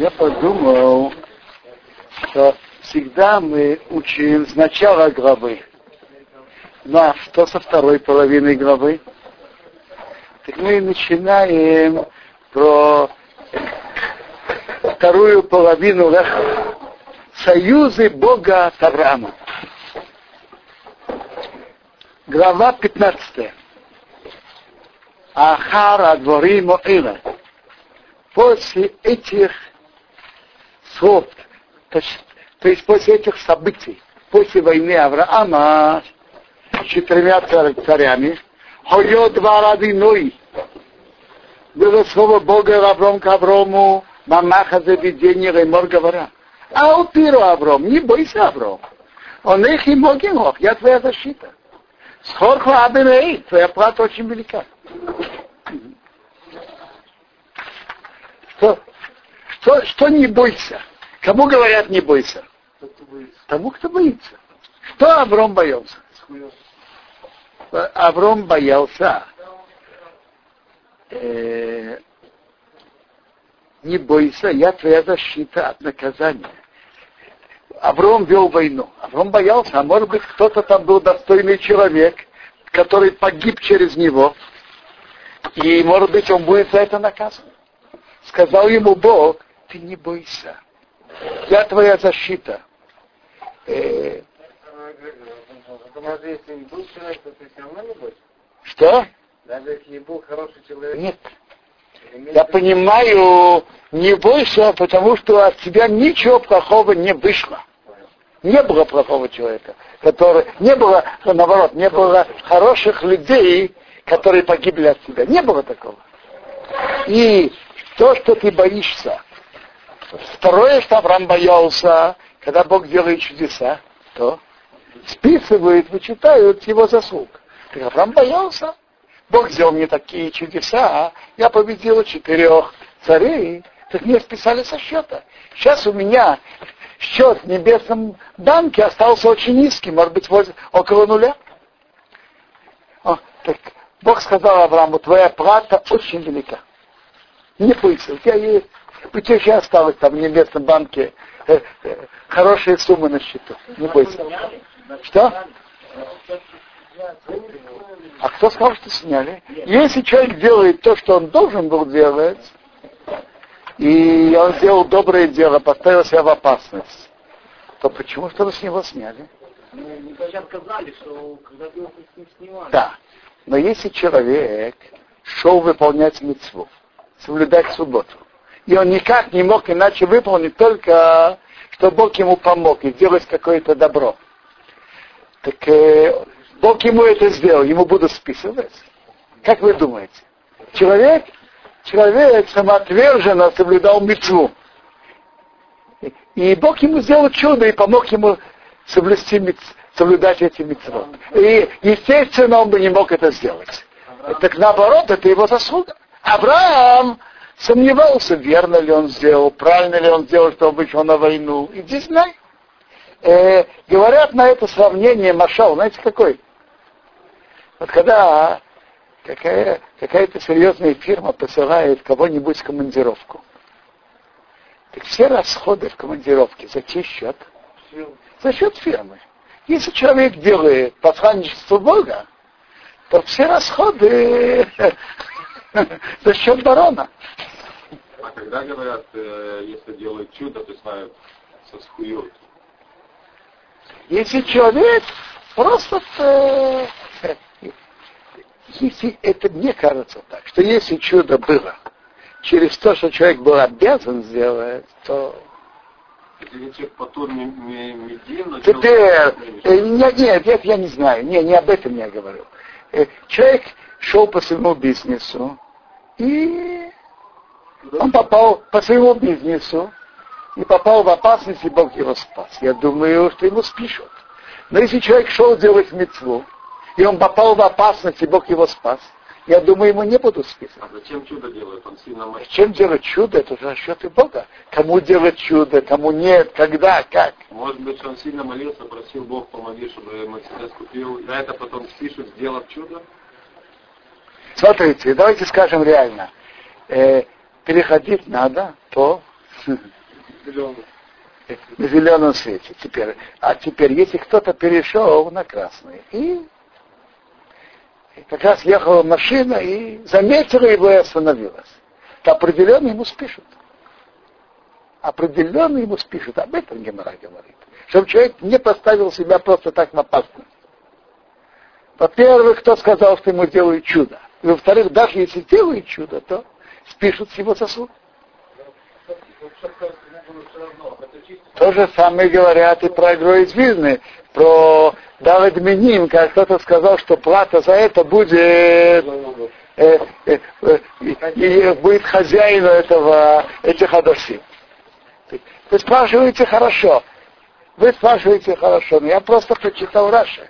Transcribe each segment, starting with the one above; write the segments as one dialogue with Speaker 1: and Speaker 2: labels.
Speaker 1: Я подумал, что всегда мы учим сначала главы. Ну а что со второй половины главы? Так мы начинаем про вторую половину союзы Бога с Авраамом. Глава 15. Ахара дворим Моэла. После этих слов, то, то есть после этих событий, после войны Авраама с четырьмя царями, Хойо два раза Ной. Было слово Бога Авром к Аврому, Мамаха за видение Ремор говоря. А у Пиру Авром, не бойся Авром. Он их и могил, я твоя защита. Схорху Абиней, твоя плата очень велика. Что, что, что не бойся? Кому говорят не бойся? Тому, кто боится. Что Авром боялся? Авром боялся. Э, не бойся, я твоя защита от наказания. Авром вел войну. Авром боялся, а может быть кто-то там был достойный человек, который погиб через него, и может быть он будет за это наказан. Сказал ему Бог, ты не бойся, я твоя защита. Э, что?
Speaker 2: Даже если был хороший человек.
Speaker 1: Нет. Я понимаю, не бойся, потому что от тебя ничего плохого не вышло. Не было плохого человека, который, не было, наоборот, не было хороших людей, которые погибли от тебя. Не было такого. И то, что ты боишься, второе, что Авраам боялся, когда Бог делает чудеса, то списывают, вычитают его заслуг. Так Авраам боялся. Бог сделал мне такие чудеса, я победил четырех царей, так мне списали со счета. Сейчас у меня счет в небесном банке остался очень низкий, может быть, возле, около нуля. О, так Бог сказал Аврааму, твоя плата очень велика. Не бойся, у тебя есть, еще осталось там в небесном банке э, э, хорошие суммы на счету. Не бойся. Что? А кто сказал, что сняли? Если человек делает то, что он должен был делать, и он сделал доброе дело, поставил себя в опасность, то почему что-то с него сняли?
Speaker 2: Ну, сказали, что когда его снимали.
Speaker 1: Да. Но если человек шел выполнять митцву, соблюдать субботу, и он никак не мог иначе выполнить, только что Бог ему помог и сделать какое-то добро, так э, Бог ему это сделал, ему будут списывать. Как вы думаете? Человек человек самоотверженно соблюдал мецву. И Бог ему сделал чудо и помог ему соблюсти мец, соблюдать эти мецвод. И, естественно, он бы не мог это сделать. Так наоборот, это его заслуга. Авраам сомневался, верно ли он сделал, правильно ли он сделал, что вышел на войну. Иди знай. Э, говорят на это сравнение Машал, знаете какой? Вот когда какая, какая-то серьезная фирма посылает кого-нибудь в командировку. Так все расходы в командировке за чей счет? За счет фирмы. Если человек делает посланничество Бога, то все расходы за счет барона.
Speaker 3: А когда говорят, э, если делают чудо, то знают, сосхуют.
Speaker 1: Если человек просто э, если это мне кажется так, что если чудо было через то, что человек был обязан сделать, то Теперь, э, нет, нет, нет, я не знаю, не, не об этом я говорю. Человек шел по своему бизнесу, и он попал по своему бизнесу, и попал в опасность, и Бог его спас. Я думаю, что ему спишут. Но если человек шел делать мецву, и он попал в опасность, и Бог его спас. Я думаю, ему не буду списывать.
Speaker 3: А зачем чудо делает? Он сильно мощный.
Speaker 1: Зачем делать чудо? Это же расчеты Бога. Кому делать чудо, кому нет, когда, как.
Speaker 3: Может быть, он сильно молился, просил Бог, помоги, чтобы Мерседес купил. На это потом спишут, сделав чудо?
Speaker 1: Смотрите, давайте скажем реально. Э, переходить надо по на зеленом свете. Теперь, а теперь, если кто-то перешел на красный, и, и как раз ехала машина и заметила его и остановилась, то определенно ему спишут. Определенно ему спишут. Об этом Гемора говорит. Чтобы человек не поставил себя просто так в опасность. Во-первых, кто сказал, что ему делают чудо? И во-вторых, даже если делают чудо, то спишут с его сосуд. То же самое говорят и про игру из Вильны, про Давид Миним, как кто-то сказал, что плата за это будет э, э, э, и будет хозяину этого, этих адосим. Вы спрашиваете хорошо. Вы спрашиваете хорошо, но я просто прочитал Раша.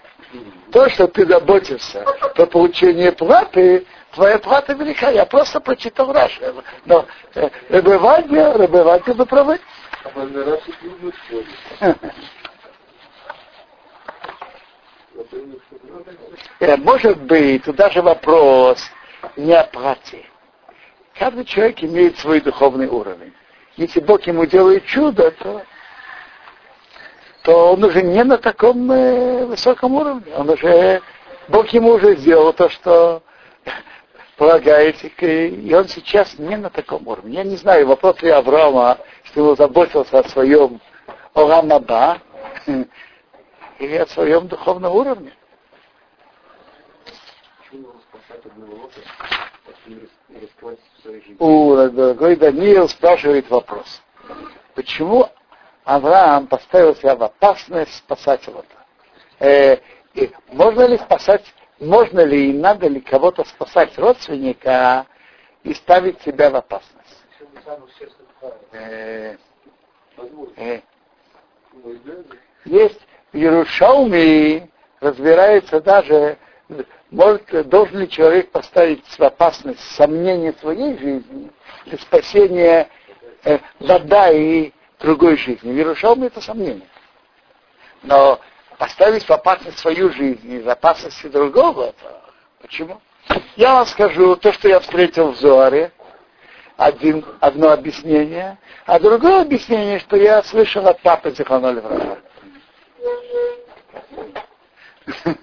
Speaker 1: То, что ты заботишься про получение платы, твоя плата велика. Я просто прочитал Раша. Но э, Рыбывание, Рыбывание, вы правы. Может быть, туда же вопрос не о плате. Каждый человек имеет свой духовный уровень. Если Бог ему делает чудо, то, то он уже не на таком высоком уровне. Он уже, Бог ему уже сделал то, что полагаете, и он сейчас не на таком уровне. Я не знаю, вопрос ли Авраама, что он заботился о своем Орамаба или о своем духовном уровне. У дорогой Даниил спрашивает вопрос. Почему Авраам поставил себя в опасность спасать его-то? Э, можно ли спасать можно ли и надо ли кого-то спасать родственника и ставить себя в опасность. Э, э, есть в Иерушалме разбирается даже, может, должен ли человек поставить в опасность сомнение своей жизни для спасения э, вода и другой жизни. В Иерушалме это сомнение. Но поставить в опасность свою жизнь из опасности другого, почему? Я вам скажу то, что я встретил в Зоаре, один, одно объяснение, а другое объяснение, что я слышал от папы Зиханоля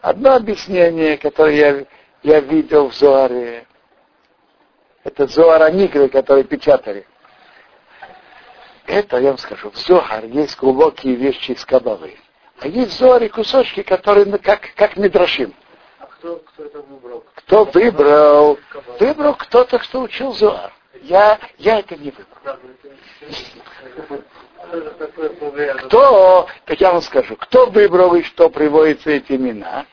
Speaker 1: Одно объяснение, которое я, я видел в Зоаре, это Зоара Нигры, который печатали. Это, я вам скажу, в Зоар есть глубокие вещи из Кабалы. А есть зори кусочки, которые как, как Мидрашим.
Speaker 2: А кто, кто это выбрал?
Speaker 1: Кто выбрал? Выбрал кто-то, кто учил Зоар. Я, я это не выбрал. Кто, так я вам скажу, кто выбрал и что приводятся эти имена,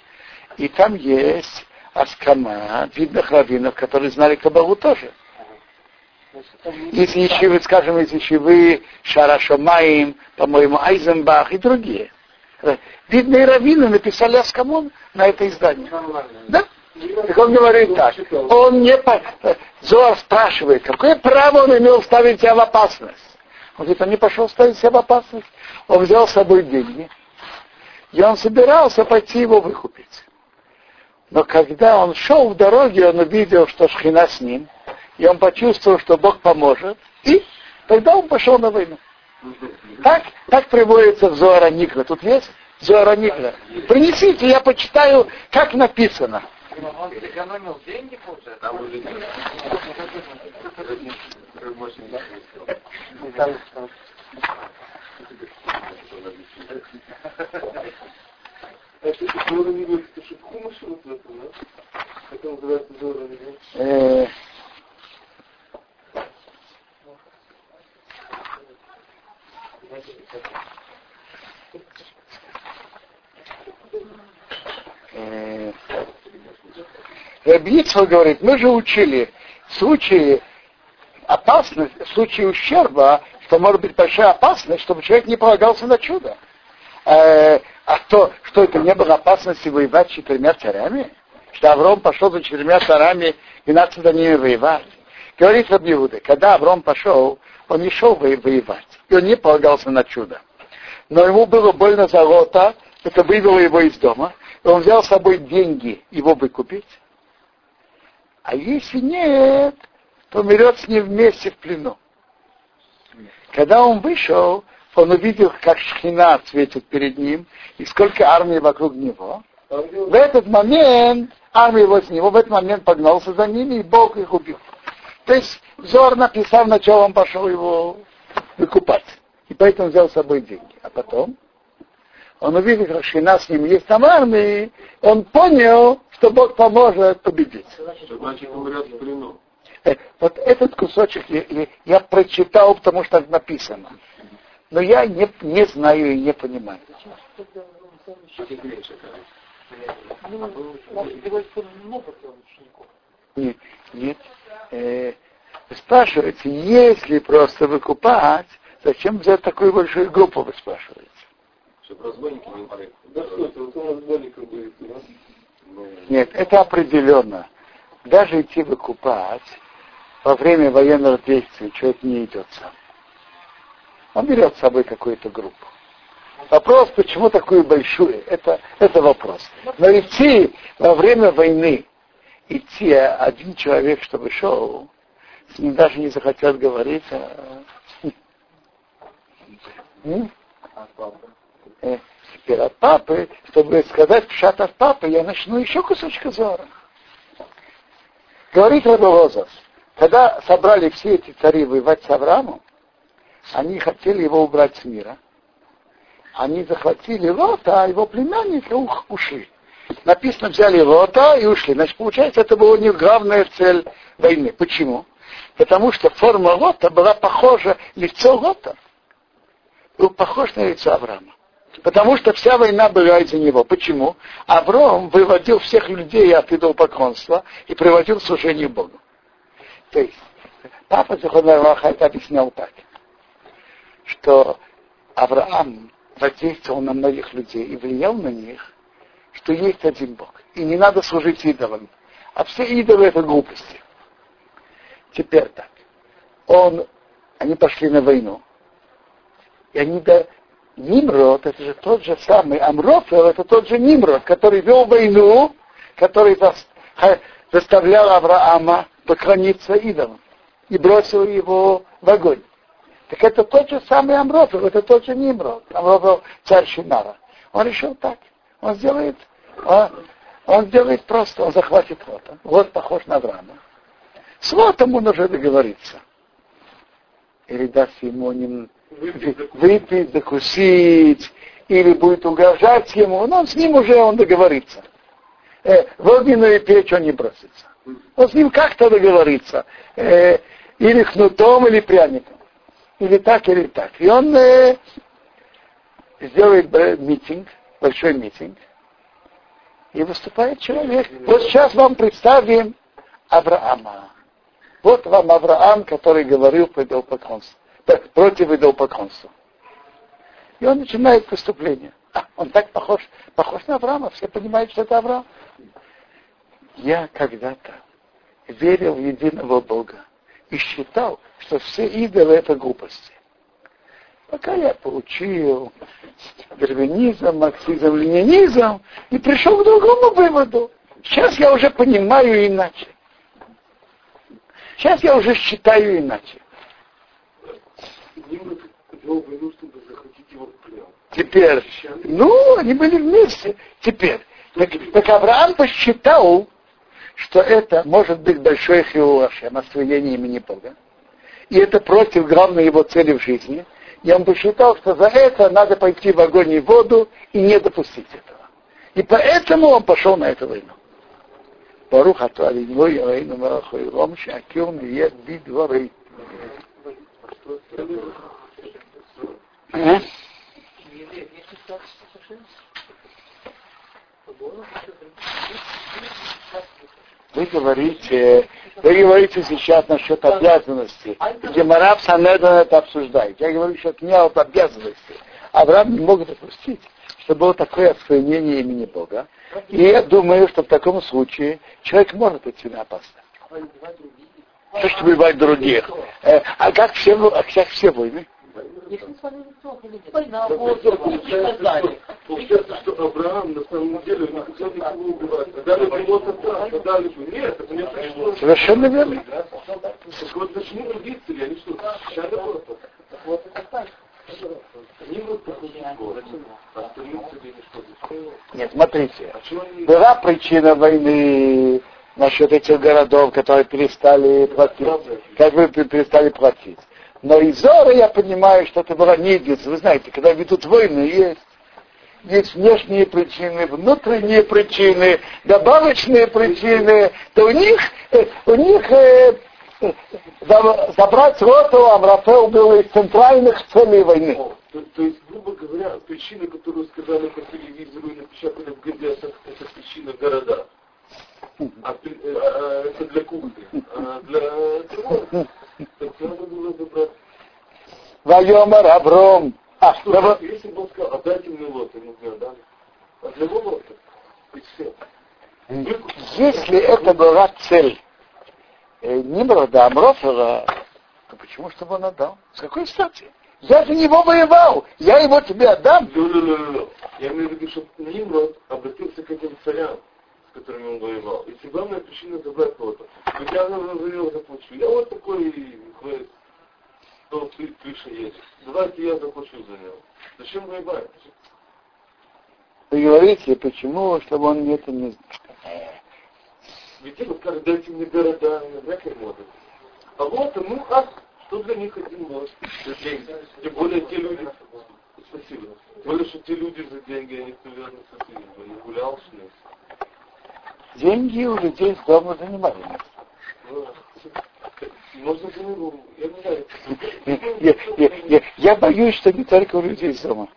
Speaker 1: и там есть Аскама, видных раввинов, которые знали Кабалу тоже. Из Ешивы, скажем, из Ешивы Шарашомаим, по-моему, Айзенбах и другие. Видные раввины написали Аскамон на это издание. Да? Так он говорит так. Он не... Зоар спрашивает, какое право он имел ставить себя в опасность? Он говорит, он не пошел ставить себя в опасность. Он взял с собой деньги. И он собирался пойти его выкупить. Но когда он шел в дороге, он увидел, что Шхина с ним, и он почувствовал, что Бог поможет, и тогда он пошел на войну. Так, так приводится в Зоара Никра. Тут есть Зоара Никра. Принесите, я почитаю, как написано.
Speaker 2: Он сэкономил деньги, получается?
Speaker 3: Это называется
Speaker 1: Рабицва говорит, мы же учили в случае опасности, в случае ущерба, что может быть большая опасность, чтобы человек не полагался на чудо. Э, а то, что это не было опасности воевать с четырьмя царями? Что Авром пошел за четырьмя царями и начал за ними воевать. Говорит Рабиуда, когда Авром пошел, он не шел воевать, и он не полагался на чудо но ему было больно за лота, это вывело его из дома, и он взял с собой деньги его выкупить. А если нет, то умрет с ним вместе в плену. Когда он вышел, он увидел, как шхина светит перед ним, и сколько армии вокруг него. В этот момент армия возле него в этот момент погнался за ними, и Бог их убил. То есть Зор написал, сначала он пошел его выкупать. И поэтому взял с собой деньги. А потом он увидел, как Шина с ним есть там армии, он понял, что Бог поможет победить.
Speaker 3: Значит, умрет в плену.
Speaker 1: Вот этот кусочек я, я- прочитал, потому что так написано. Но я не, не знаю и не понимаю. Нет, нет. Э, спрашивается, если просто выкупать, зачем взять такую большую группу, вы спрашиваете?
Speaker 3: Чтобы разбойники не умерли.
Speaker 4: Да что это, вот у нас далеко будет. да?
Speaker 3: Ну,
Speaker 1: Нет, это определенно. Даже идти выкупать во время военных действий человек не идет сам. Он берет с собой какую-то группу. Вопрос, почему такую большую, это, это вопрос. Но идти во время войны, идти один человек, чтобы шел, с ним даже не захотят говорить. а-? Э, Теперь от папы, чтобы сказать пшат от папы, я начну еще кусочек зора. Говорит Рабовозов, когда собрали все эти цари воевать с Авраамом, они хотели его убрать с мира. Они захватили Лота, а его племянника ушли. Написано, взяли Лота и ушли. Значит, получается, это была них главная цель войны. Почему? Потому что форма Лота была похожа, лицо Лота был похож на лицо Авраама. Потому что вся война была из-за него. Почему? Авраам выводил всех людей от идолопоклонства и приводил к служению Богу. То есть, папа Захонарваха это объяснял так, что Авраам воздействовал на многих людей и влиял на них, что есть один Бог. И не надо служить идолам. А все идолы это глупости. Теперь так. Он, они пошли на войну. И они до Нимрод, это же тот же самый Амрофел, это тот же Нимрод, который вел войну, который заставлял Авраама поклониться идолам и бросил его в огонь. Так это тот же самый Амрофел, это тот же Нимрод. Амрофел царь Шинара. Он решил так. Он сделает, он, он сделает просто, он захватит Лота. Вот похож на Авраама. С Лотом он уже договорится. Или даст ему нем- выпить, закусить, или будет угрожать ему, но с ним уже он договорится. Э, в огненную печь он не бросится. Он с ним как-то договорится. Э, или кнутом, или пряником. Или так, или так. И он э, сделает э, митинг, большой митинг, и выступает человек. Вот сейчас вам представим Авраама. Вот вам Авраам, который говорил по идолопоклонству, э, против идолопоклонства. И он начинает выступление. А, он так похож, похож на Авраама, все понимают, что это Авраам. Я когда-то верил в единого Бога и считал, что все идолы это глупости. Пока я получил дарвинизм, марксизм, ленинизм и пришел к другому выводу. Сейчас я уже понимаю иначе. Сейчас я уже считаю иначе. Теперь, ну, они были вместе. Теперь, так, так Авраам посчитал, что это может быть большой хилуашем, освоение имени Бога. И это против главной его цели в жизни. И он посчитал, что за это надо пойти в огонь и в воду и не допустить этого. И поэтому он пошел на эту войну. Баруха Туалиной, Аину Марахой Ломши, Акион Ед Бидворы. А? Вы говорите, вы говорите сейчас насчет обязанности. Гемораб Санедан это обсуждает. Я говорю сейчас не об обязанности. Авраам не мог допустить, что было такое осквернение имени Бога. И я думаю, что в таком случае человек может идти на опасность. То, что убивать других. Э, а как все, а как все войны?
Speaker 4: Получается, что Авраам на самом деле хотел никого убивать. А дали бы Лота так, а дали бы нет, это не пришло.
Speaker 1: Совершенно верно.
Speaker 4: Так вот почему цели, они что, защищали Лота? Нимрод походит в город. Остальным тебе не что
Speaker 1: Нет, смотрите. Была причина войны насчет этих городов, которые перестали платить. Как вы перестали платить. Но из Зора я понимаю, что это была не единственная. Вы знаете, когда ведут войны, есть есть внешние причины, внутренние причины, добавочные причины, то у них, э, у них э, э, забрать роту Амрафел было из центральных целей войны.
Speaker 4: То, то есть, грубо говоря, причина, которую сказали по телевизору и напечатали в газетах, это причина города. А, э, а, это для кухни. А для чего? Так надо было забрать.
Speaker 1: Вайомар Авром. А,
Speaker 4: Что,
Speaker 1: давай-
Speaker 4: если бы он сказал, отдайте мне лот, ему бы отдали. А для его лота? И все.
Speaker 1: Если это была цель э, Нимрода, Амрофера, то почему чтобы он отдал? С какой стати? Я за него воевал, я его тебе отдам.
Speaker 4: Лю-лю-лю-лю. Я имею в виду, что Нимрод обратился к этим царям, которыми он воевал. И главная причина забрать лота. Вот я за него заплачу. Я вот такой, говорит, что ты крыша есть. Давайте я заплачу за него. Зачем воевать?
Speaker 1: Вы говорите, почему, чтобы он это не...
Speaker 4: Ведь вот как дайте мне города, ли может. А вот, ну, а что для них один может? За деньги. Тем более те люди, спасибо, тем более, что те люди за деньги, они, наверное, спасибо, не гулял с ним.
Speaker 1: Деньги у людей с дома занимали.
Speaker 4: Я.
Speaker 1: Я, я- я- я боюсь, что не только у людей с дома.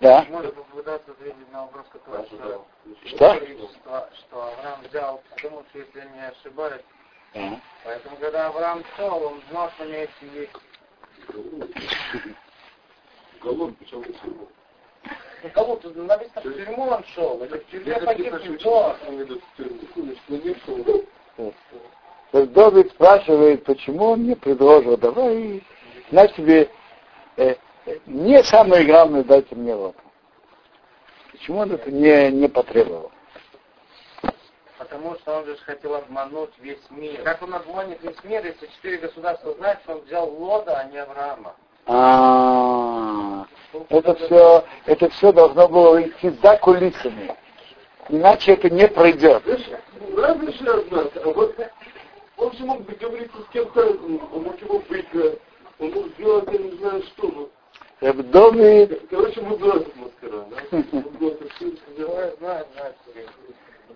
Speaker 1: Да?
Speaker 2: Можно попытаться ответить на вопрос, который задал.
Speaker 1: Что?
Speaker 2: Что, что Авраам взял, потому что, если я не ошибаюсь, поэтому, когда Авраам шел, он знал, что у него есть есть.
Speaker 4: Голод, причем в тюрьму.
Speaker 2: Ну, кого тут написано, в тюрьму он шел, или в тюрьме
Speaker 4: Я
Speaker 2: погиб
Speaker 4: написано,
Speaker 2: в
Speaker 4: что.
Speaker 1: То есть Давид спрашивает, почему он мне предложил, давай, на тебе, э, не самое главное, дайте мне лоб. Почему он это не, не потребовал?
Speaker 2: Потому что он же хотел обмануть весь мир. Как он обманет весь мир, если четыре государства знают, что он взял Лода, а не Авраама?
Speaker 1: А, это все, это все должно было идти за кулисами. Иначе это не пройдет.
Speaker 4: А он же мог договориться с кем-то, он мог его выиграть, он мог сделать, я не знаю что, ну,
Speaker 1: В доме
Speaker 4: короче, мы этот маскара, да? Мудрец.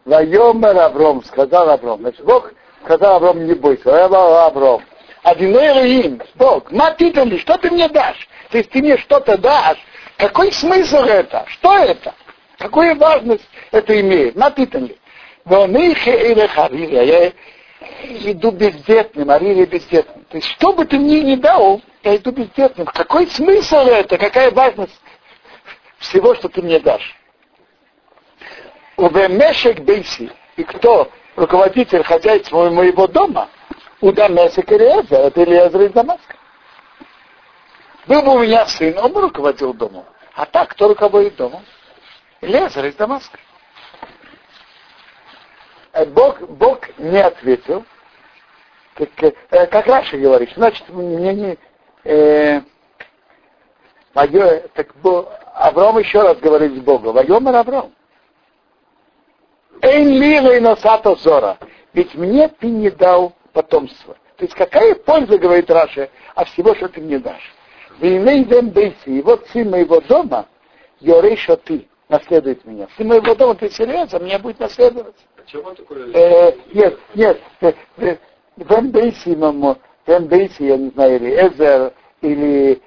Speaker 1: Вайомер Авром, сказал Авром. Значит, Бог сказал Авром, не бойся. Вайомер Авром. Адиней им, Бог, матитали, что ты мне дашь? То есть ты мне что-то дашь. Какой смысл это? Что это? Какую важность это имеет? Матитали. Вонихе или харири, я иду бездетным, арири бездетным. То есть, что бы ты мне не дал, я иду бездетным. Какой смысл это? Какая важность всего, что ты мне дашь? Увемешек Бейси, и кто руководитель хозяйства моего дома, Удамесек Элиезер, это Элиезер из Дамаска. Был бы у меня сын, он бы руководил домом. А так, кто руководит домом? Элиезер из Дамаска. Э, Бог, Бог не ответил, как, э, как раньше говоришь, значит, мне не... Э, мое- так Бо- Авраам еще раз говорит с Богом, Вайомер Авраам. Эйн лила и носата зора. Ведь мне ты не дал потомство. То есть какая польза, говорит Раша, от всего, что ты мне дашь? Вейнейдем бейси, вот сын моего дома, Йорейша ты, наследует меня. Сын моего дома переселяется, меня будет наследовать.
Speaker 3: А?
Speaker 1: Э, нет, нет, э, э, Вен Бейси, мамо, Вен Бейси, я не знаю, или Эзер, или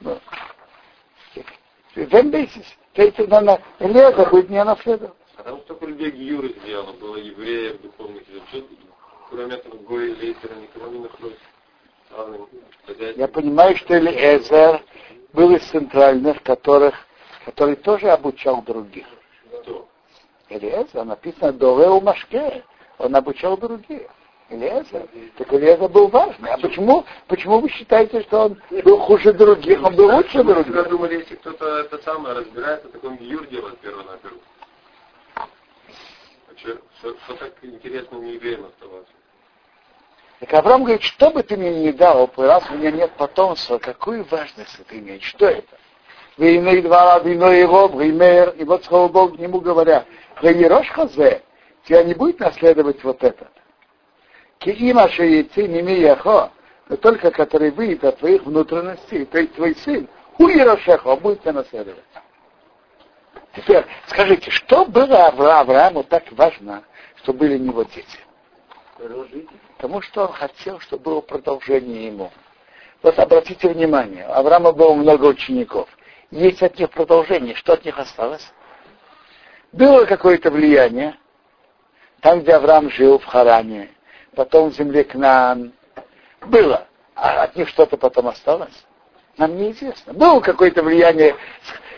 Speaker 1: ну, Вен Бейси, то есть она, Элеза будет меня наследовать.
Speaker 3: А там столько людей Гиюры сделано, было евреев, духовных, кроме этого Гоя Лейтера, никого не. Главным хозяйством.
Speaker 1: Я понимаю, что Элиэзер был из центральных, которых, который тоже обучал других.
Speaker 3: Кто?
Speaker 1: Элиэзер, написано Довеу Машке, он обучал других. Элиэзер. Так Элиэзер был важный. А почему, почему вы считаете, что он был хуже других, он был лучше
Speaker 3: Мы
Speaker 1: других?
Speaker 3: думали, если кто-то это самое разбирается, так он Гиюр делает перво-наперво. А что, что, что так интересно не евреям оставаться?
Speaker 1: Так Авраам говорит, что бы ты мне не дал, раз у меня нет потомства, какую важность это имеет? Что это? Войны два вино его, пример, и вот слава Богу к нему говоря, Вейрош хазе, тебя не будет наследовать вот это. Киима шееци мимияхо, но только который выйдет от твоих внутренностей, то есть твой сын, Уирошехо, будет тебя наследовать. Теперь скажите, что было Аврааму так важно, что были у него дети? Потому что он хотел, чтобы было продолжение ему. Вот обратите внимание, у Авраама было много учеников. Есть от них продолжение. Что от них осталось? Было какое-то влияние. Там, где Авраам жил, в Харане, потом в земле Кнаан. Было. А от них что-то потом осталось? Нам неизвестно. Было какое-то влияние,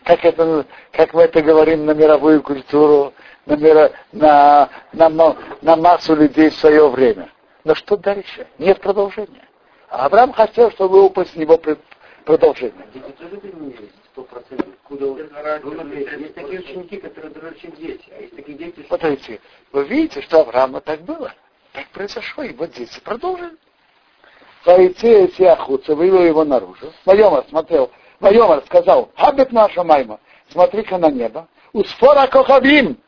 Speaker 1: как, это, как мы это говорим, на мировую культуру, на, на, на, на массу людей в свое время. Но что дальше? Нет продолжения. А Авраам хотел, чтобы было после него продолжение.
Speaker 2: Дети тоже изменились, сто процентов. Куда Есть такие ученики, которые дороже, чем дети. А есть такие дети,
Speaker 1: что... Смотрите, вы видите, что Авраама так было. Так произошло, и вот дети продолжили. Пойти эти охотцы, вывел его наружу. Майомар смотрел, Майомар сказал, Хабет наша майма, смотри-ка на небо. У спора кохабим,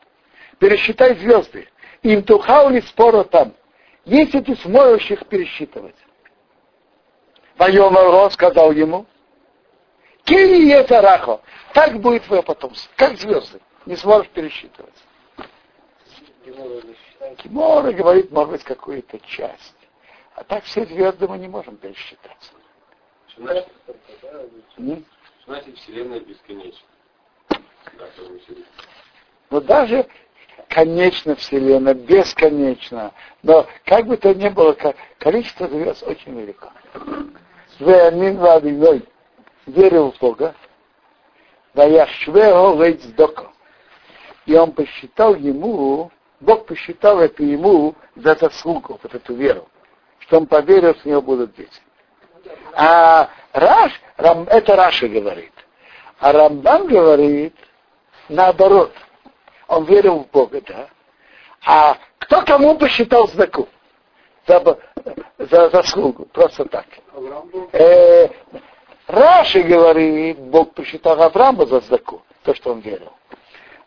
Speaker 1: пересчитай звезды. Им тухаули спора там. Если ты сможешь их пересчитывать. Майомар сказал ему, Кили Ецарахо, так будет твое потомство, как звезды, не сможешь пересчитывать. Кимора говорит, может быть, какую-то часть. А так все звезды мы не можем пересчитать.
Speaker 3: Значит, значит Вселенная бесконечна.
Speaker 1: Но даже конечно Вселенная, бесконечно. Но как бы то ни было, количество звезд очень велико. Верил в Бога. И он посчитал ему, Бог посчитал это ему за заслугу, вот эту веру что он поверил, что у него будут дети. А Раш, это Раша говорит. А Рамбан говорит наоборот. Он верил в Бога, да. А кто кому посчитал знаку? За, за заслугу, просто так. Э, Раши говорит, Бог посчитал Авраама за знаку, то, что он верил.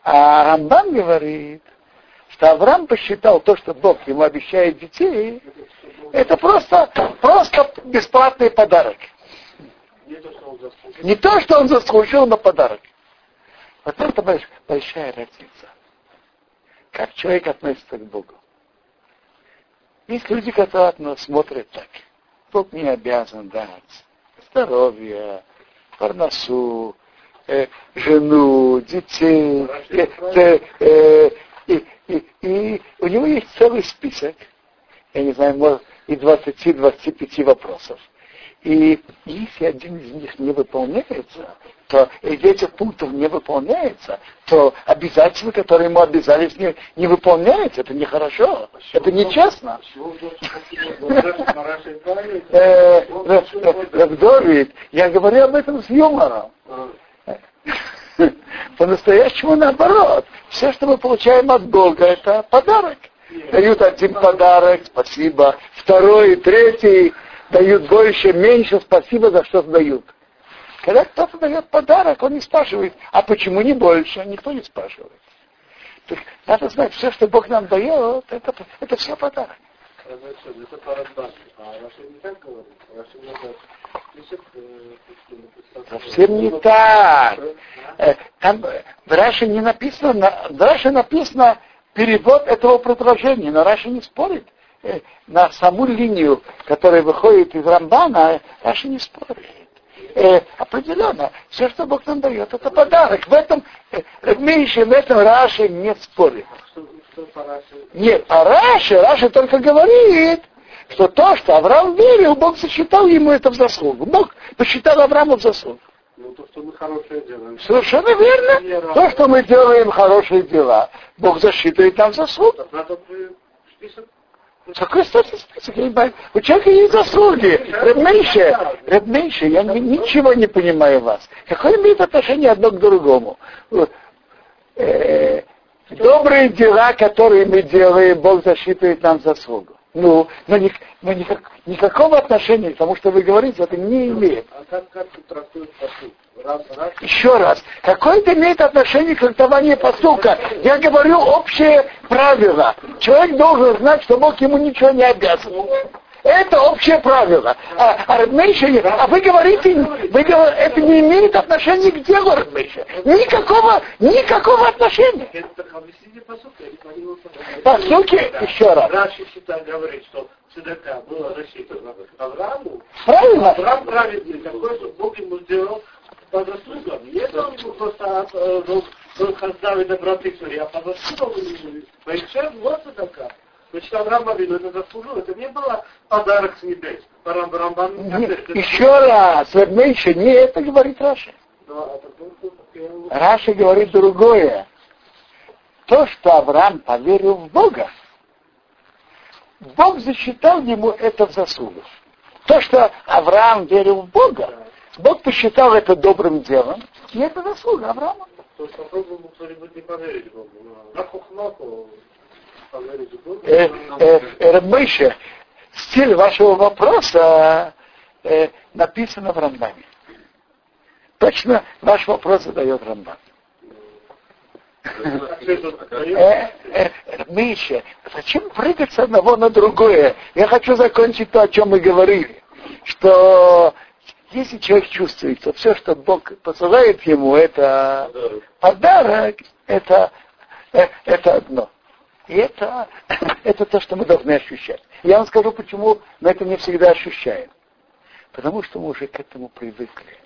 Speaker 1: А Рамбан говорит, что Авраам посчитал то, что Бог ему обещает детей, это просто, просто бесплатный подарок. Не то, что он заслужил, но подарок. Вот это большая разница. Как человек относится к Богу. Есть люди, которые смотрят так. Бог не обязан дать здоровье, парносу, э, жену, детей. Э, э, э, и, и, и у него есть целый список. Я не знаю, может, и 20-25 вопросов. И если один из них не выполняется, то из этих пунктов не выполняется, то обязательства, которые ему обязались, не, не выполняются. Это нехорошо. Это нечестно. Равдовид, я говорю об этом с юмором. По-настоящему наоборот. Все, что мы получаем от Бога, это подарок. Дают один подарок, спасибо. Второй, третий дают больше, меньше, спасибо за что дают. Когда кто-то дает подарок, он не спрашивает, а почему не больше? Никто не спрашивает. Так надо знать, все, что Бог нам дает, это, это все подарок. Совсем не так. Э, там в Раши не написано, в Раши написано перевод этого предложения, но Раши не спорит. Э, на саму линию, которая выходит из Рамбана, Раши не спорит. Э, определенно, все, что Бог нам дает, это подарок. В этом, э, меньше в этом Раши не спорит. Нет, а Раши, Раши только говорит, что то, что Авраам верил, Бог засчитал ему это в заслугу. Бог посчитал Аврааму в заслугу.
Speaker 2: Ну, то, что мы хорошее делаем.
Speaker 1: Совершенно верно. Вера. То, что мы делаем хорошие дела, Бог засчитывает нам заслугу.
Speaker 2: Надо список
Speaker 1: какой статус список? У человека есть заслуги. Редмейше, Редмейше, я ничего не понимаю вас. Какое имеет отношение одно к другому? Э, добрые дела, которые мы делаем, Бог засчитывает нам заслугу. Ну, но, ни, но никак, никакого отношения к тому, что вы говорите, это не имеет.
Speaker 2: А как, как тут трактуют посуд?
Speaker 1: Еще раз, какое это имеет отношение к трактованию поступка? Я говорю общее правило. Человек должен знать, что Бог ему ничего не обязан. Это общее правило. А, а Редмейша, а вы говорите, вы говорите, это не имеет отношения к делу Редмейша. Никакого, никакого отношения. По сути, еще раз.
Speaker 2: Раши считает, говорит, что Цедака было рассчитано Аврааму.
Speaker 1: Правильно?
Speaker 2: Авраам праведный такой, что Бог ему сделал по заслугам. Не это он просто был, хаздав и доброты а по заслугам. Поищем, вот Цедака. Значит, Авраам Авину это заслужил. Это не было подарок с небес. Барам, барам,
Speaker 1: Еще раз, Редмейша, не это говорит Раши. Раши говорит другое. То, что Авраам поверил в Бога, Бог засчитал ему это в заслугу. То, что Авраам верил в Бога, Бог посчитал это добрым делом, и это заслуга Авраама.
Speaker 2: То есть попробуем кто-нибудь не поверить Богу. На хухмаку поверить Богу.
Speaker 1: Э, э, э, стиль вашего вопроса э, написано в Рамбаме. Точно ваш вопрос задает Рамбам. Э, Миша, зачем прыгать с одного на другое? Я хочу закончить то, о чем мы говорили. Что если человек чувствует, что все, что Бог посылает ему, это подарок, это, э, это одно. И это, это то, что мы должны ощущать. Я вам скажу, почему мы это не всегда ощущаем. Потому что мы уже к этому привыкли.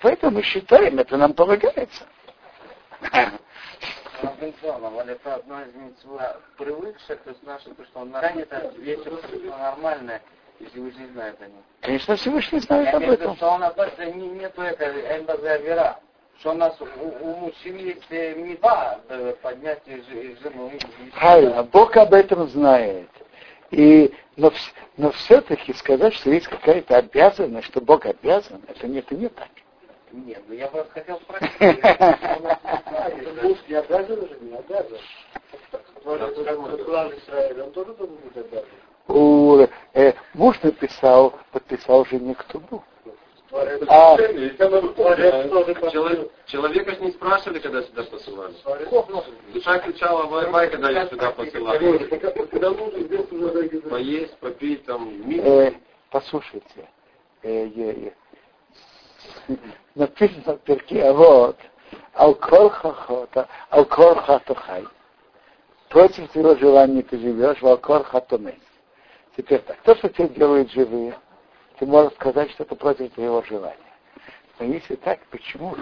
Speaker 1: Поэтому мы считаем, это нам полагается.
Speaker 2: Бензоном, это одно из привыкших, то есть наше, то, что он наранит, это вещь абсолютно нормальная, и Всевышний знает о нем.
Speaker 1: Конечно, Всевышний знает об этом.
Speaker 2: что он относится, не, нету этой эмбазы вера, что у нас у, у мужчин есть э, поднять жену.
Speaker 1: Правильно, Бог об этом знает. И, но, но все-таки сказать, что есть какая-то обязанность, что Бог обязан, это не, это не так.
Speaker 2: Нет, ну я просто хотел спросить. Муж не обязан же, не обязан. Главный Израиль, он тоже должен быть обязан.
Speaker 1: У, э, муж написал, подписал жене ктубу. А,
Speaker 3: Человек- Человека не спрашивали, когда сюда посылали. Душа кричала, вай, вай, когда ее сюда посылали. Поесть, попить, там, мир.
Speaker 1: э, послушайте, э, э, э, написано в перке, а вот, алкол хахота, алкол хатухай. Против твоего желания ты живешь, в алкол хатумей. Теперь так, то, что тебя делают живые, ты можешь сказать, что это против твоего желания. Но если так, почему?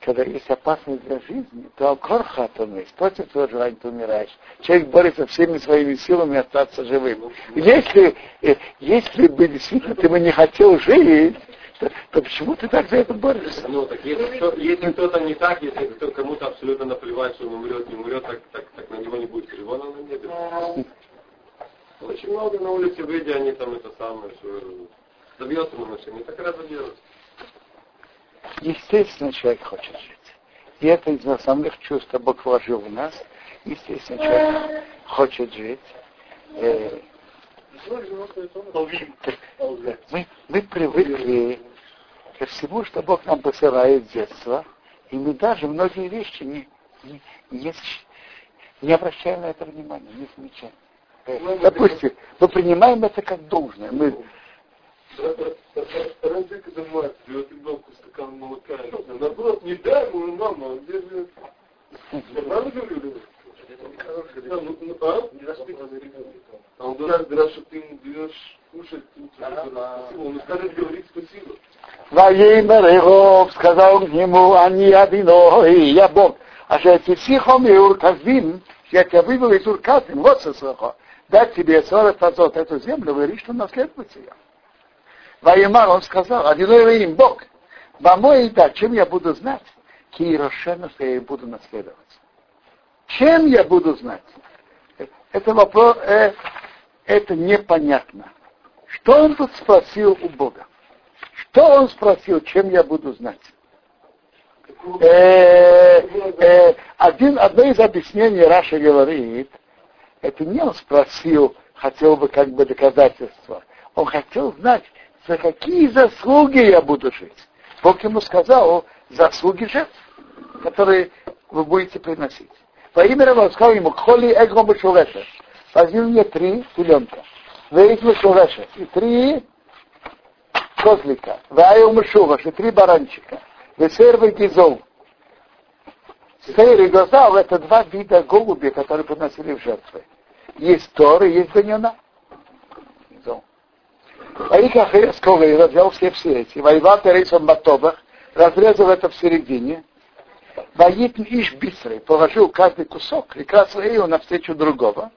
Speaker 1: Когда есть опасность для жизни, то алкор хатумей, против твоего желания ты умираешь. Человек борется всеми своими силами остаться живым. Если, э, если бы действительно ты бы не хотел жить, то, то почему ты так за это борешься?
Speaker 3: Ну, так если, кто, если кто-то не так, если кто, кому-то абсолютно наплевать, что он умрет, не умрет, так, так, так на него не будет тревога на небе. Очень много на улице выйдя, они там это самое, что добьется на машине, так раз делать.
Speaker 1: Естественно, человек хочет жить. И это из основных чувств Бог вложил в нас. Естественно, человек хочет жить. Э, мы, мы привыкли ко всему, что Бог нам посылает с детства, и мы даже многие вещи не, не, не, не обращаем на это внимания, не замечаем. Допустим, мы принимаем это как должное. Мы,
Speaker 4: наоборот, не дай ему, мама, где же... Он дурак, что ты ему даешь кушать, ему. Он скажет говорить спасибо.
Speaker 1: Ваимер Иров сказал к нему, они я Бог. А что эти психом и урказим, я тебя вывел из урказим, вот сосохо, дать тебе 40 азот эту землю, вы решили наследовать ее. Ваимар, он сказал, одиной им Бог. Мамой и да, чем я буду знать? Кирошена, что я и буду наследовать. Чем я буду знать? Это вопрос, э, это непонятно. Что он тут спросил у Бога? Что он спросил, чем я буду знать? Э, э, один, одно из объяснений Раша говорит, это не он спросил, хотел бы как бы доказательства. Он хотел знать, за какие заслуги я буду жить. Бог ему сказал заслуги жертв, которые вы будете приносить. Во имя Рава сказал ему, холи эго мышуреша. Возьми мне три теленка. Вейт мышуреша. И три козлика. Ваю мышураш. И три баранчика. Весер гизол. Сейр и Гозал это два вида голуби, которые приносили в жертвы. Есть Тор и есть Даньона. Ваиках Эскова и развел все все эти. Воевал Терейсом Батобах, разрезал это в середине. Воит Иш Бисры, положил каждый кусок красил ее навстречу другого.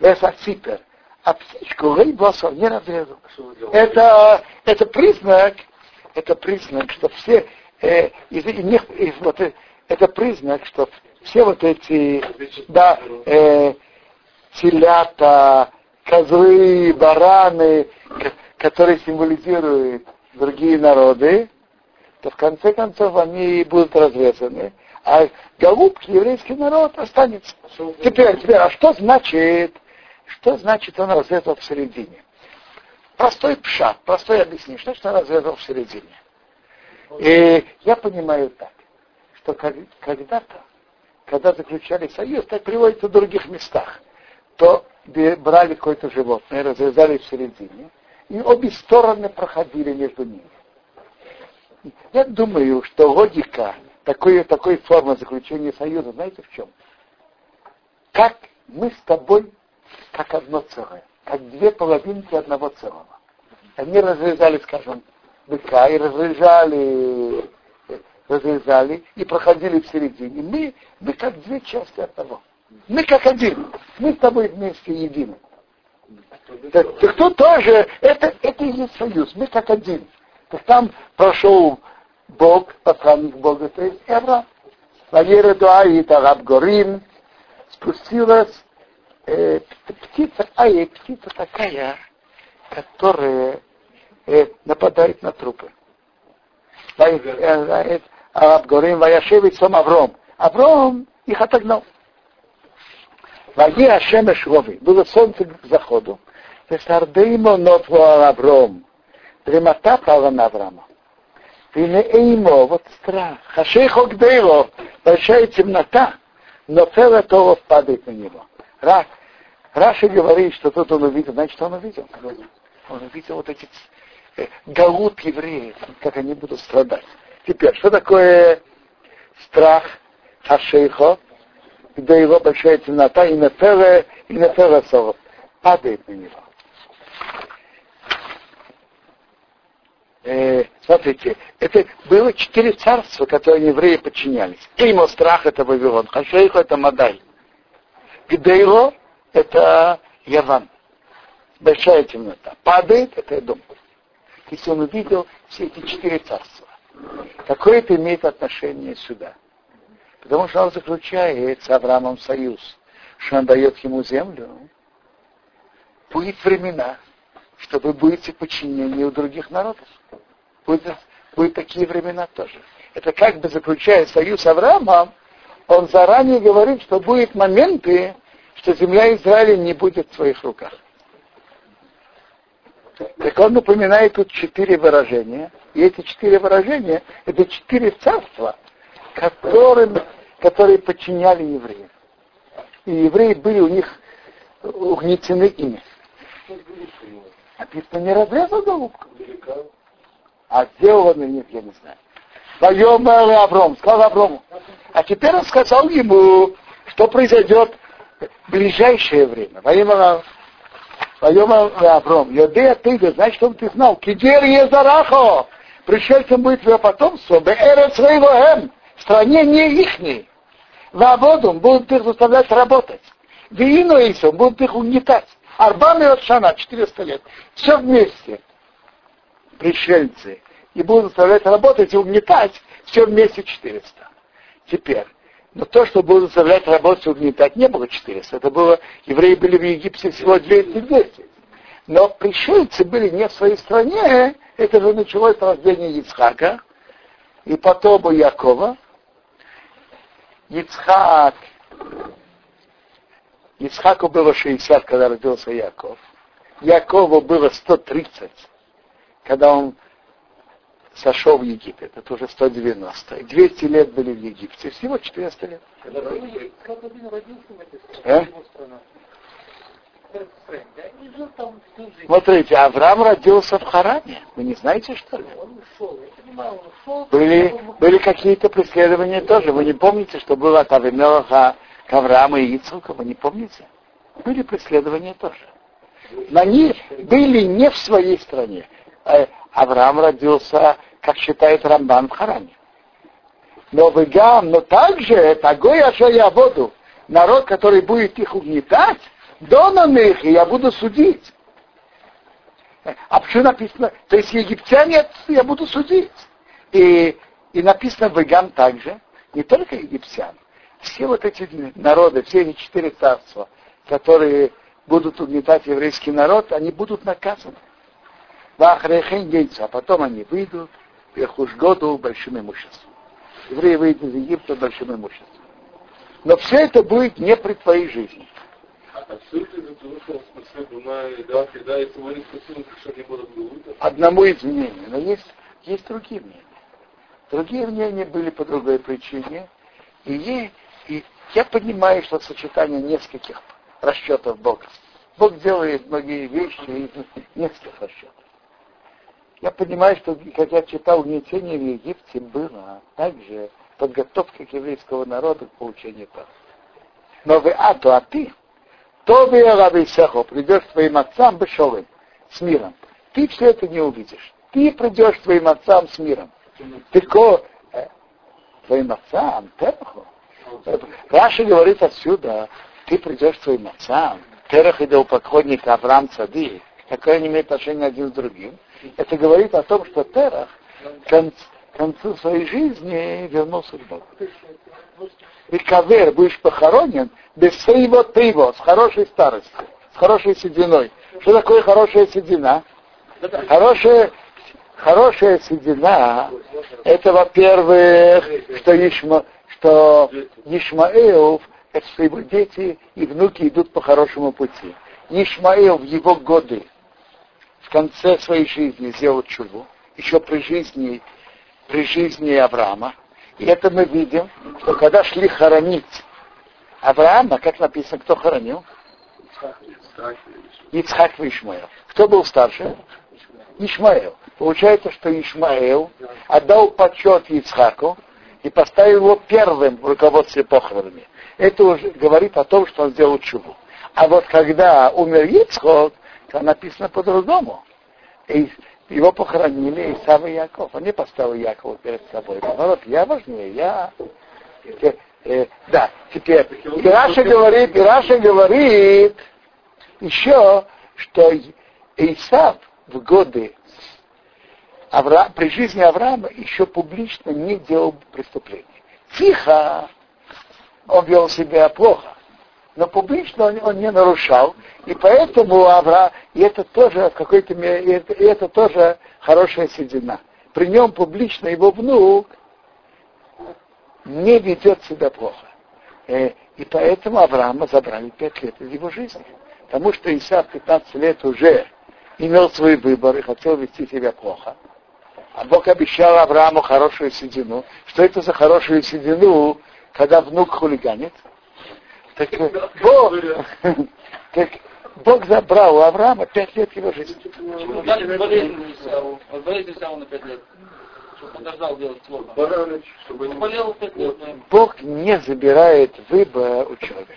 Speaker 1: Веса Ципер. А птичку Рей Босов не разрезал. Это, это признак, это признак, что все э, из, из, из, вот, это признак, что все вот эти да, э, телята, козлы, бараны, которые символизируют другие народы, то в конце концов они будут разрезаны, а голубки, еврейский народ останется. Теперь, теперь, а что значит, что значит он разрезал в середине? Простой пшат, простое объяснение, что значит он разрезал в середине. И я понимаю так что когда-то, когда заключали союз, так приводится в других местах, то брали какое-то животное, разрезали в середине, и обе стороны проходили между ними. Я думаю, что логика такой, такой формы заключения союза, знаете в чем? Как мы с тобой, как одно целое, как две половинки одного целого. Они разрезали, скажем, быка и разрезали разрезали и проходили в середине. Мы, мы как две части от того. Мы как один. Мы с тобой вместе едины. Так, так кто тоже, это, это и есть союз. Мы как один. Так там прошел Бог, посланник Бога, то есть Авраам. Валера Дуаит Араб Горим спустилась э, птица, а и птица такая, которая э, нападает на трупы а говорим Ваяшевит сом Авром. Авром их отогнал. Ваги Ашемеш Рови. Было солнце к заходу. Весардеймо нотвуал Авром. Дремота пала на Авраама. Винеэймо, вот страх. Хашейхо гдейло, большая темнота, но целое то падает на него. Раз, Раши говорит, что тут он увидел. Значит, он увидел. Он увидел вот эти галут евреев, как они будут страдать. Теперь, что такое страх Хашейхо, где его большая темнота, и Нефере, и Нефере падает на него. Э, смотрите, это было четыре царства, которые евреи подчинялись. Imo страх это Вавилон, Хашейхо это Мадай. Гдейро это Яван. Большая темнота. Падает это дом. Если он увидел все эти четыре царства. Какое это имеет отношение сюда? Потому что он заключает с Авраамом союз, что он дает ему землю. Будет времена, что вы будете подчинены у других народов. Будет, будет такие времена тоже. Это как бы заключая союз с Авраамом, он заранее говорит, что будут моменты, что земля Израиля не будет в своих руках. Так он напоминает тут четыре выражения. И эти четыре выражения, это четыре царства, которым, которые подчиняли евреев. И евреи были у них угнетены ими. Написано, не разрезал голубку. А сделал он нет, я не знаю. Воемер Авром, сказал Аврому. А теперь он сказал ему, что произойдет в ближайшее время. Воемер Поем Авром, Йодея ты, значит, чтобы ты знал, Кидер Езарахо, пришельцем будет твое потомство, Беэрет Свейвоэм, в стране не ихней. Ваводум будут их заставлять работать. Вииноисом будут их угнетать. Арбами от Шана, 400 лет. Все вместе. Пришельцы. И будут заставлять работать и угнетать все вместе 400. Теперь, но то, что будут заставлять работать и угнетать, не было 400. Это было, евреи были в Египте всего 210. Но пришельцы были не в своей стране. Это же началось с рождения Ицхака. И потом у Якова. Ицхак Исхаку было 60, когда родился Яков. Якову было 130, когда он сошел в Египет. Это уже 190. И 200 лет были в Египте. Всего 400 лет. Когда родился, а? Смотрите, Авраам родился в Харане. Вы не знаете, что ли? Были, были какие-то преследования тоже. Вы не помните, что было от Авимелаха к Аврааму и Ицуку? Вы не помните? Были преследования тоже. На них были не в своей стране. А Авраам родился, как считает Рамбан, в Харане. Но Вегам, но также Тагой я воду, народ, который будет их угнетать, Донанных, и я буду судить. А почему написано, то есть египтяне, я буду судить. И, и написано в Игам также, не только египтян, все вот эти народы, все эти четыре царства, которые будут угнетать еврейский народ, они будут наказаны. А потом они выйдут, их году большим имуществом. Евреи выйдут из Египта большим имуществом. Но все это будет не при твоей жизни. Одному из мнений, но есть, есть другие мнения. Другие мнения были по другой причине. И, и я понимаю, что сочетание нескольких расчетов Бога. Бог делает многие вещи из нескольких расчетов. Я понимаю, что, как я читал, угнетение в Египте было также подготовка к еврейского народа к получению прав. Но вы, а то, а ты, то Рабисехо, придешь к твоим отцам Бешолым, с миром. Ты все это не увидишь. Ты придешь к твоим отцам с миром. Только э, твоим отцам, Тераху. Раша говорит отсюда, ты придешь к твоим отцам. Терах идолпоклонник Авраам Цади. Какое не имеет отношения один с другим. Это говорит о том, что Терах концу своей жизни вернулся к Богу и кавер будешь похоронен без своего тыво, с хорошей старостью, с хорошей сединой. Что такое хорошая седина? Хорошая, хорошая седина, это, во-первых, что, Ишма, что Ишмаэл, это что его дети и внуки идут по хорошему пути. Ишмаэл в его годы, в конце своей жизни сделал чудо, еще при жизни, при жизни Авраама, и это мы видим, что когда шли хоронить Авраама, как написано, кто хоронил? Ицхак и Ишмаэл. Кто был старше? Ишмаэл. Получается, что Ишмаэл отдал почет Ицхаку и поставил его первым в руководстве похоронами. Это уже говорит о том, что он сделал чубу. А вот когда умер Ицхок, то написано по-другому. Его похоронили Исав и Яков. Он не поставил Якова перед собой. Наоборот, я важнее, я... Э, да, теперь, и Раши говорит, и Раши говорит еще, что Исав в годы Авра... при жизни Авраама еще публично не делал преступлений. Тихо он вел себя плохо но публично он, он не нарушал, и поэтому Авра, и это тоже в какой-то мере, и это, и это тоже хорошая седина. При нем публично его внук не ведет себя плохо. Э, и поэтому Авраама забрали пять лет из его жизни. Потому что Иса в 15 лет уже имел свой выбор и хотел вести себя плохо. А Бог обещал Аврааму хорошую седину. Что это за хорошую седину, когда внук хулиганит? Так Бог, так Бог забрал у Авраама пять лет его жизни.
Speaker 5: Дали болезнь Исаву на пять лет. Подождал делать плохо. Чтобы не болел пять лет.
Speaker 1: Бог не забирает выбор у человека.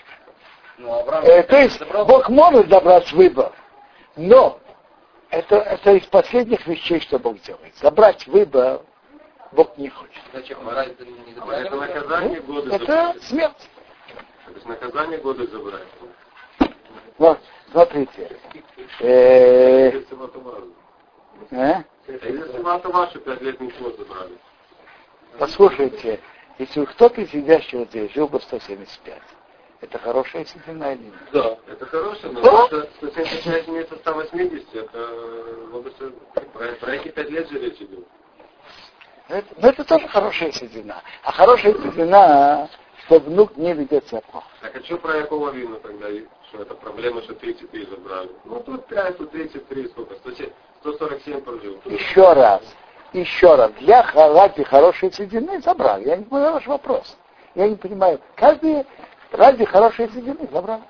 Speaker 1: Ну, э, то есть. Бог может забрать выбор, но это, это из последних вещей, что Бог делает. Забрать выбор Бог не хочет. Зачем? Это наказание года. Это смерть.
Speaker 3: То есть наказание года забрать.
Speaker 1: Вот, смотрите. Э,
Speaker 3: э? Если ваши пять лет ничего забрали.
Speaker 1: Послушайте, если кто-то из сидящих здесь жил бы 175, это хорошая седина или нет?
Speaker 3: Да, это хорошая, но да? 175 вместо 180, это про, про эти пять лет же речь идет.
Speaker 1: Это, но это тоже хорошая седина. А хорошая седина что внук не ведет себя плохо.
Speaker 3: Так а что про Якова Вину тогда, что это проблема, что 33 забрали? Ну тут 5, тут 33, сколько? 147 прожил.
Speaker 1: Еще раз, еще раз, для ради хорошей седины забрал. Я не понимаю ваш вопрос. Я не понимаю. Каждый ради хорошей седины забрал.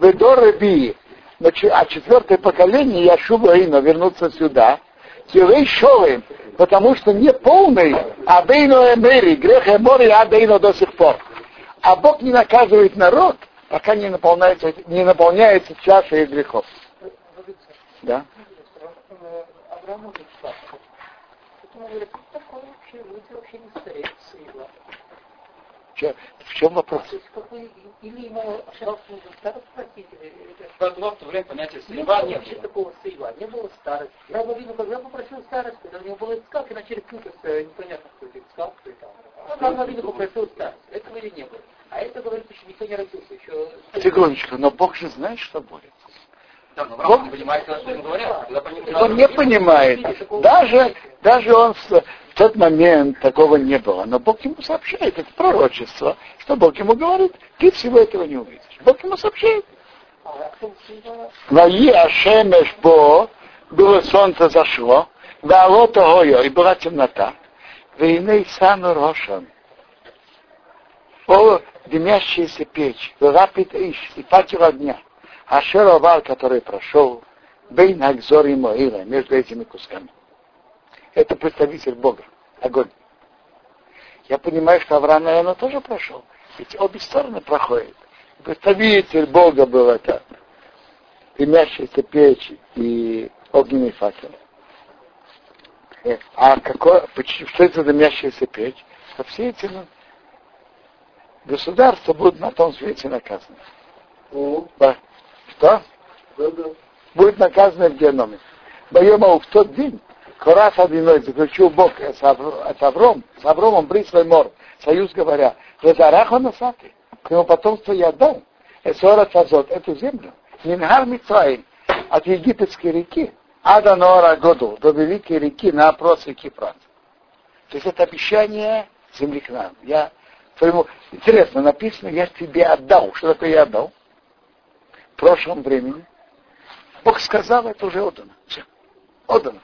Speaker 1: Бедор Би, а четвертое поколение Яшуба Ина вернуться сюда. Кирей Шолем, потому что не полный Адейно Эмери, грех Эмори Адейно до сих пор. А Бог не наказывает народ, пока не наполняется, не наполняется чаша их грехов. Да? Авраам в чем вопрос?
Speaker 5: Или ему пожалуйста, старость спросить? Было в то время понятие слива не было. такого слива, не было старости. Я видел, когда попросил старость, когда у него была скалка, начали путаться, непонятно, кто это скалка, кто это. Он видел, попросил старость. Этого или не было. А это говорится, что никто не родился еще.
Speaker 1: Секундочку, но Бог же знает, что будет.
Speaker 5: Да, но Бог не понимает, что им говорят.
Speaker 1: Он не понимает. Даже, даже он в тот момент такого не было. Но Бог ему сообщает, это пророчество, что Бог ему говорит, ты всего этого не увидишь. Бог ему сообщает. Ваи Ашемеш Бо, было солнце зашло, дало того и была темнота. Войны сану рошан. О, дымящаяся печь, рапит иш, и патил огня. Ашеровал, который прошел, Бейн Акзор и Моила, между этими кусками. Это представитель Бога, огонь. Я понимаю, что Авраам, наверное, тоже прошел. Ведь обе стороны проходят. Представитель Бога был это дымящаяся печь и огненный факел. Э, а какой, что это дымящаяся печь? Что все эти ну, государства будут на том свете наказаны. Да. Что? Будет наказаны в геноме. Боема в тот день Корах одиной заключил Бог с Авром, с Авромом Брисвой Мор, союз говоря, Резараха Насати, к его потомству я дал, Эсора Цазот, эту землю, Мингар Митраим, от египетской реки, Ада Нора Году, до великой реки на опрос реки Франц. То есть это обещание земли к нам. Я твоему... Интересно, написано, я тебе отдал. Что такое я отдал? В прошлом времени. Бог сказал, это уже отдано. Все. Отдано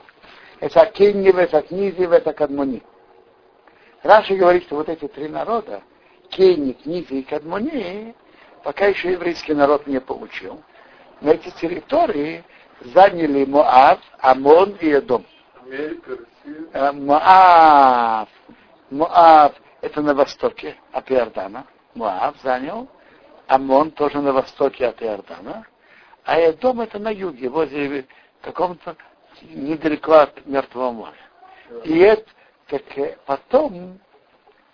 Speaker 1: это Кенни, это Книзи, это Кадмони. Раши говорит, что вот эти три народа, Кени, Книзи и Кадмони, пока еще еврейский народ не получил. На эти территории заняли Моав, Амон и Эдом. Э, Моав. Моав это на востоке от Иордана. Моав занял. Амон тоже на востоке от Иордана. А Эдом это на юге, возле каком-то недалеко от Мертвого моря. И это так потом,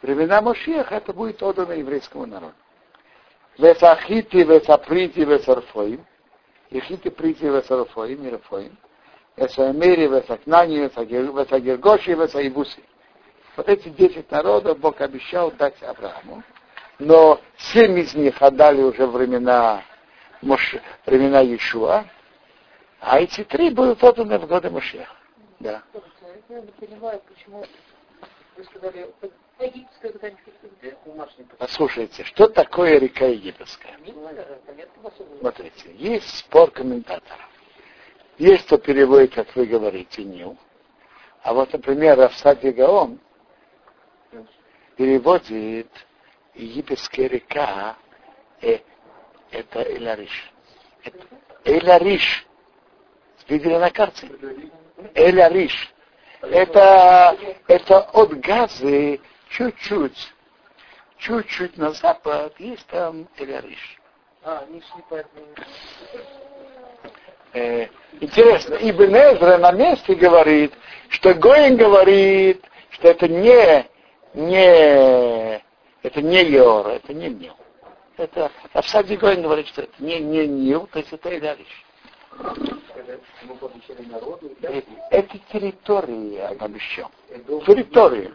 Speaker 1: времена Мошиаха, это будет отдано еврейскому народу. Весахити, весаприти, весарфоим. И хити, прити, весарфоим, и рафоим. Весамери, весакнани, весагергоши, весаибуси. Вот эти десять народов Бог обещал дать Аврааму. Но семь из них отдали уже времена, времена Иешуа, а эти три будут отданы в годы Машеха. Да.
Speaker 5: Я не понимаю, почему вы сказали, египетская
Speaker 1: Послушайте, что такое река египетская? Смотрите, есть спор комментаторов. Есть, кто переводит, как вы говорите, Нил. А вот, например, Рафсадий Гаон переводит египетская река, э, это Элариш. Это Элариш. Видели на карте? Эля Риш. Это, это от газы чуть-чуть, чуть-чуть на запад есть там Эля Риш. А, э, интересно, Ибн Эзра на месте говорит, что Гоин говорит, что это не, не, это не Йор, это не Нил. Это, а в Саде Гоин говорит, что это не, не Нил, то есть это Эляриш. Эти территории он обещал. Территории.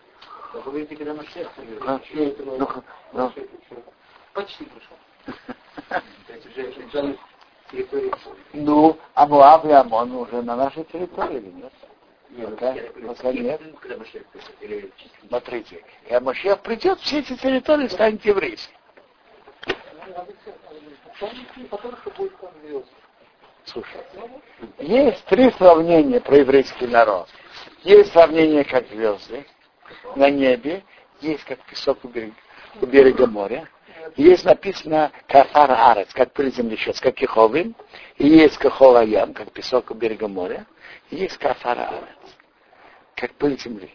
Speaker 5: Почти пришел.
Speaker 1: Ну, а Муав и Амон уже на нашей территории или нет? Пока, пока нет. Смотрите, когда Машех придет, все эти территории станут еврейскими. Слушай, есть три сравнения про еврейский народ. Есть сравнение как звезды на небе, есть как песок у берега, у берега моря, есть написано кафар арец, как пыль земли сейчас, как киховим, и есть кахолаям, как песок у берега моря, и есть кафар арец, как пыль земли.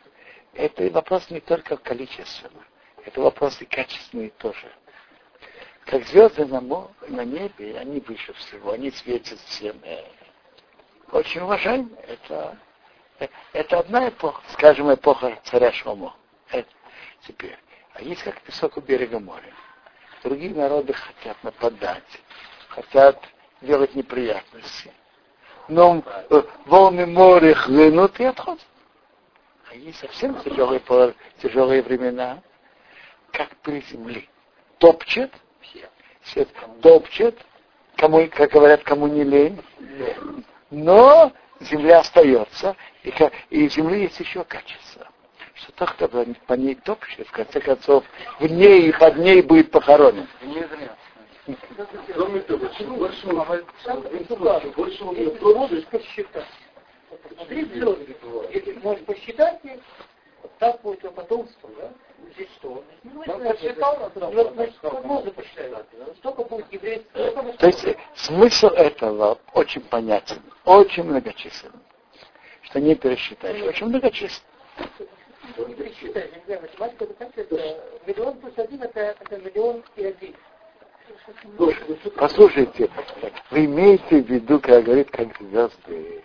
Speaker 1: Это вопрос не только количественный, это вопрос и качественный тоже. Как звезды на, на небе, они выше всего, они светят всем. Очень уважаем. Это, это одна эпоха, скажем, эпоха царя Шломо. Это теперь. А есть как песок у берега моря. Другие народы хотят нападать, хотят делать неприятности. Но э, волны моря хлынут и отходят. А есть совсем тяжелые, тяжелые времена, как при земле. Топчет, все топчет, кому, как говорят, кому не лень, но земля остается, и, и в земле есть еще качество что тот, кто по ней топчет, в конце концов, в ней и под ней будет похоронен.
Speaker 4: Того, чем больше он он
Speaker 5: можешь посчитать. Если можешь посчитать, так будет его потомство, да? Здесь что? Он посчитал, можно посчитать. Столько будет еврейских.
Speaker 1: То есть смысл этого очень понятен, очень многочисленный. Что не пересчитаешь. Очень многочисленный.
Speaker 5: Не пересчитать, нельзя. Математика это как это? Миллион плюс один это, это миллион и один.
Speaker 1: Послушайте, вы имеете в виду, когда говорит, как звезды,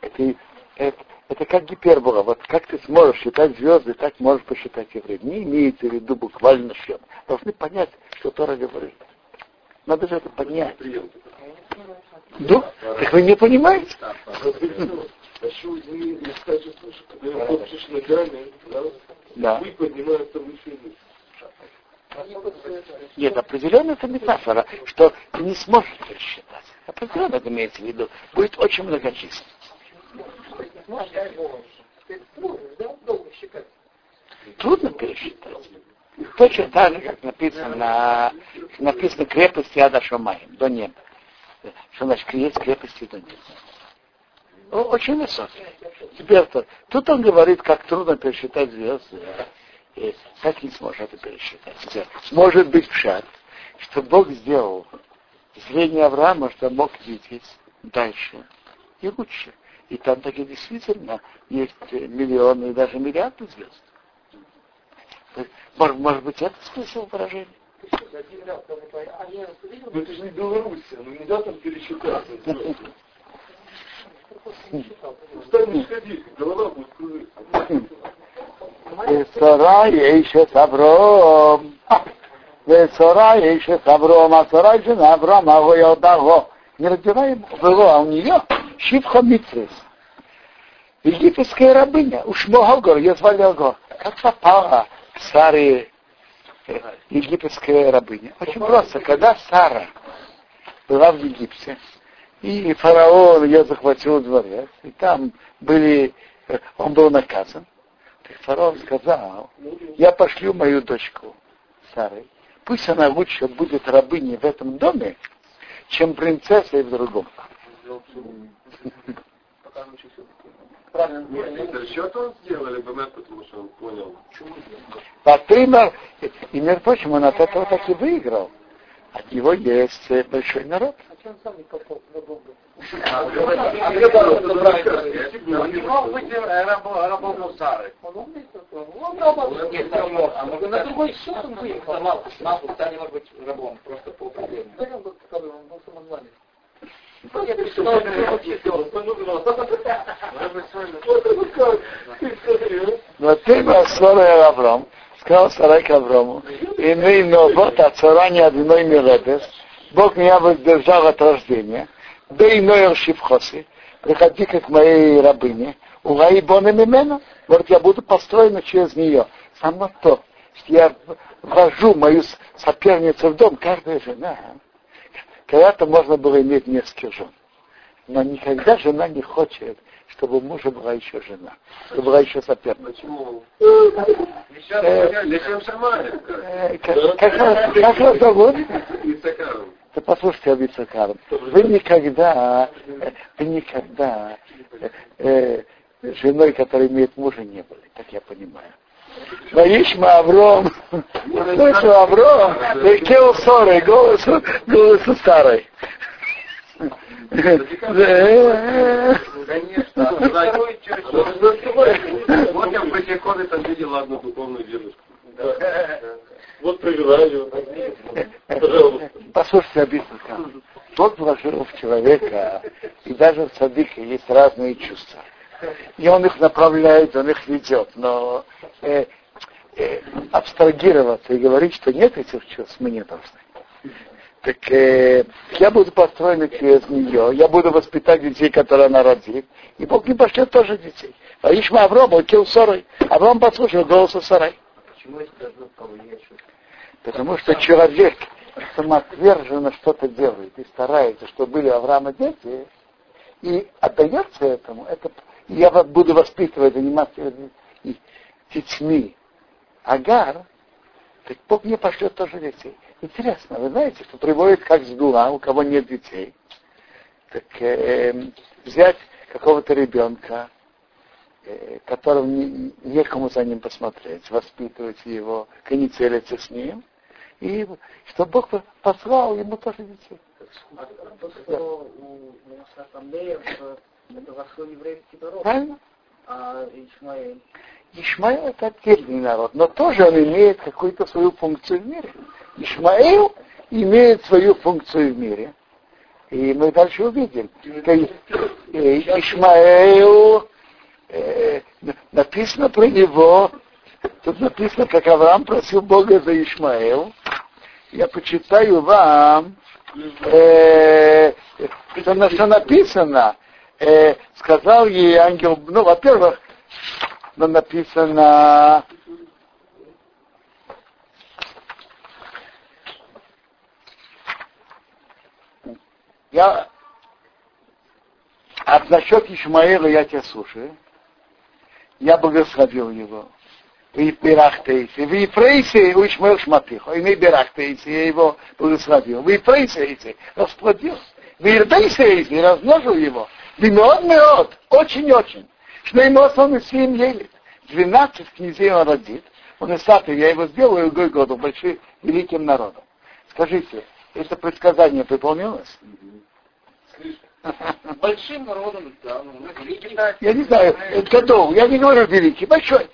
Speaker 1: это, это, это как гипербола. Вот как ты сможешь считать звезды, так можешь посчитать евреев. Не имеется в виду буквально счет. Должны понять, что Тора говорит. Надо же это понять. Ну, так вы не понимаете?
Speaker 4: Да,
Speaker 1: Да. Нет, определенно это метафора, что ты не сможешь пересчитать. Определенно это имеется в виду. Будет очень многочисленно. Трудно пересчитать. Точно так же, как написано, написано крепости Адашамаем, до неба. Что значит есть крепости до неба? Очень высокий. Теперь то, тут он говорит, как трудно пересчитать звезды. И как не сможешь это пересчитать? Может быть пшат, что Бог сделал зрение Авраама, что мог видеть дальше и лучше. И там таки действительно есть миллионы и даже миллиарды звезд. Может, может быть, это смысл выражения?
Speaker 4: Ну это же не Белоруссия, ну нельзя там пересчитаться. Встань, ходи, голова будет кружиться.
Speaker 1: Сарай еще с Авром. Сарай еще с Авром, а сарай жена Авраама, его Не родила его, а у нее Шипха Митрис. Египетская рабыня, уж Могогор, ее звали Огор. Как попала к Саре египетская рабыня? Очень просто. Когда Сара была в Египте, и фараон ее захватил дворец, и там были, он был наказан, так фараон сказал, я пошлю мою дочку Сарой, пусть она лучше будет рабыней в этом доме, чем принцессой в другом.
Speaker 3: Это счет он сделал, либо нет, потому что он понял.
Speaker 1: Патрима, и между прочим, он от этого так и выиграл. От него есть большой народ.
Speaker 5: Он сам не попал на бомбу.
Speaker 2: Не мог быть рабом Мусары.
Speaker 5: Он умный, он рабом.
Speaker 2: Нет, не мог. А может,
Speaker 5: На другой счет он выехал.
Speaker 2: Мал, мал, не может быть рабом, просто по определению.
Speaker 5: Да, он был таковым,
Speaker 1: Но ты был Сара Авраам, сказал Сарай к Аврааму, и мы, вот от цара ни одной милетес, Бог меня воздержал от рождения, да и ноер шифхоси, приходи как моей рабыне, угаи боны мимена, вот я буду построена через нее. Само то, что я ввожу мою соперницу в дом, каждая жена, когда-то можно было иметь несколько жен. Но никогда жена не хочет, чтобы у мужа была еще жена, чтобы была еще соперница.
Speaker 3: Почему?
Speaker 1: Э. Э, Как вас зовут? Да послушайте, Абицакар, вы никогда, э, вы никогда э, женой, которая имеет мужа, не были, так я понимаю. Ваишма Авром, слышу Авром, кел ссоры, голосу, голосу старой. Э,
Speaker 3: Конечно. Вот я в Бахиконе там видел одну духовную дедушку.
Speaker 4: Вот привела ее. Пожалуйста.
Speaker 1: Послушайте, Абицакар, Бог вложил в человека, и даже в садике есть разные чувства. И он их направляет, он их ведет, но э, э, абстрагироваться и говорить, что нет этих чувств, мы не должны. Так э, я буду построен через нее, я буду воспитать детей, которые она родит, и Бог не пошлет тоже детей. А Ишма Авром, он кил Сорой. Авром послушал голоса Сарай.
Speaker 5: Почему это должно повлиять?
Speaker 1: Потому что человек самоотверженно что-то делает и старается, чтобы были Авраама дети, и отдается этому, это я вот буду воспитывать, заниматься детьми. Агар, так Бог мне пошлет тоже детей. Интересно, вы знаете, что приводит как сдула, у кого нет детей. Так э, взять какого-то ребенка, э, которому не- некому за ним посмотреть, воспитывать его, коницелиться с ним, и чтобы Бог послал ему тоже детей.
Speaker 5: А то, это вошло еврейский народ,
Speaker 1: Правильно?
Speaker 5: а Ишмаэль
Speaker 1: Ишмаил это отдельный народ, но тоже он имеет какую-то свою функцию в мире. Ишмаил имеет свою функцию в мире. И мы дальше увидим. э, Ишмаил, э, написано про него, тут написано, как Авраам просил Бога за Ишмаил. Я почитаю вам, э, что, что написано. Э, сказал ей ангел, ну, во-первых, но написано я а насчет Ишмаила я тебя слушаю. Я благословил его. И Берахтейси. В Ефрейсе у Ишмаил Шматихо. И не Берахтейси, я его благословил. В Ефрейсе расплодил. В Ирдейсе размножил его. Вимеот меот. Очень-очень. Шнеймос он и семь елит. 12 князей он родит. Он и саты, я его сделаю гой году большим, великим народом. Скажите, это предсказание выполнилось?
Speaker 5: большим народом, да, ну, великий
Speaker 1: Я не знаю, годов, я не говорю великий, большой.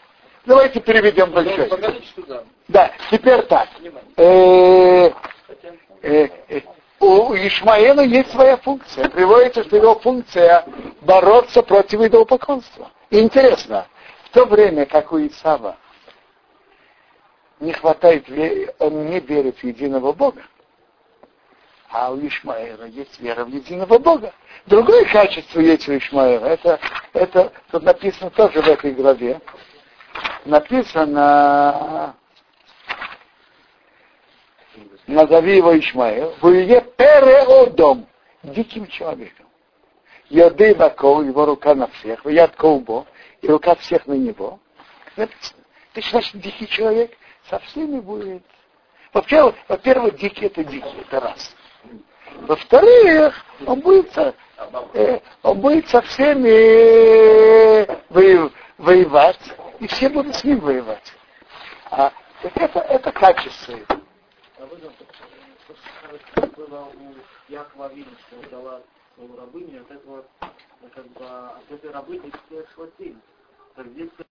Speaker 1: Давайте переведем большой.
Speaker 5: Да,
Speaker 1: теперь так. У Ишмаэла есть своя функция. Приводится, что его функция бороться против идолопоклонства. И интересно, в то время, как у Исава не хватает, он не верит в единого Бога, а у Ишмаэла есть вера в единого Бога. Другое качество есть у Ишмаэла. Это, это тут написано тоже в этой главе. Написано назови его Ишмаэл, Буе переодом, диким человеком. Йоды Бакол, его рука на всех, яд Колбо, и рука всех на него. Написано, ты значит дикий человек, со всеми будет. Вообще, во-первых, дикий это дикий, это раз. Во-вторых, он будет, э, он будет со всеми воев- воевать, и все будут с ним воевать. А это, это качество. его.
Speaker 5: Нам что было у Якова Авина, что дала свою рабыню, от этого, как бы, от этой рабыни все шло здесь